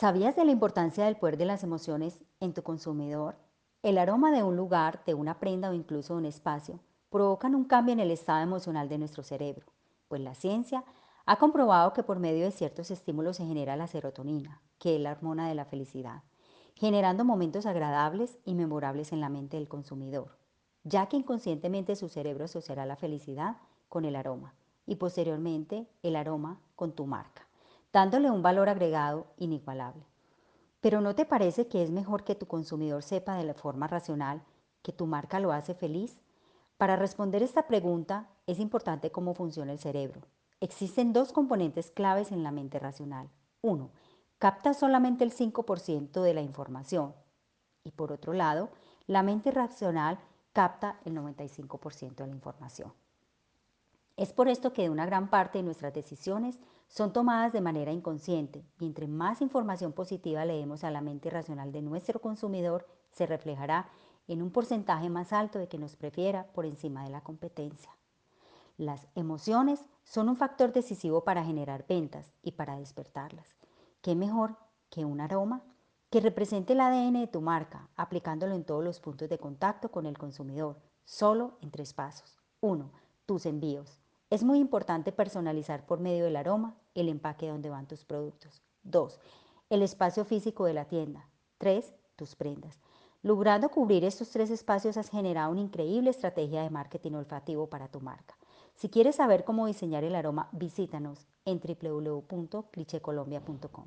¿Sabías de la importancia del poder de las emociones en tu consumidor? El aroma de un lugar, de una prenda o incluso de un espacio provocan un cambio en el estado emocional de nuestro cerebro, pues la ciencia ha comprobado que por medio de ciertos estímulos se genera la serotonina, que es la hormona de la felicidad, generando momentos agradables y memorables en la mente del consumidor, ya que inconscientemente su cerebro asociará la felicidad con el aroma y posteriormente el aroma con tu marca dándole un valor agregado inigualable. Pero ¿no te parece que es mejor que tu consumidor sepa de la forma racional que tu marca lo hace feliz? Para responder esta pregunta es importante cómo funciona el cerebro. Existen dos componentes claves en la mente racional. Uno, capta solamente el 5% de la información y por otro lado, la mente racional capta el 95% de la información. Es por esto que una gran parte de nuestras decisiones son tomadas de manera inconsciente y entre más información positiva le demos a la mente racional de nuestro consumidor, se reflejará en un porcentaje más alto de que nos prefiera por encima de la competencia. Las emociones son un factor decisivo para generar ventas y para despertarlas. ¿Qué mejor que un aroma que represente el ADN de tu marca, aplicándolo en todos los puntos de contacto con el consumidor, solo en tres pasos. 1. Tus envíos. Es muy importante personalizar por medio del aroma el empaque donde van tus productos. 2. El espacio físico de la tienda. 3. Tus prendas. Logrando cubrir estos tres espacios has generado una increíble estrategia de marketing olfativo para tu marca. Si quieres saber cómo diseñar el aroma, visítanos en www.clichecolombia.com.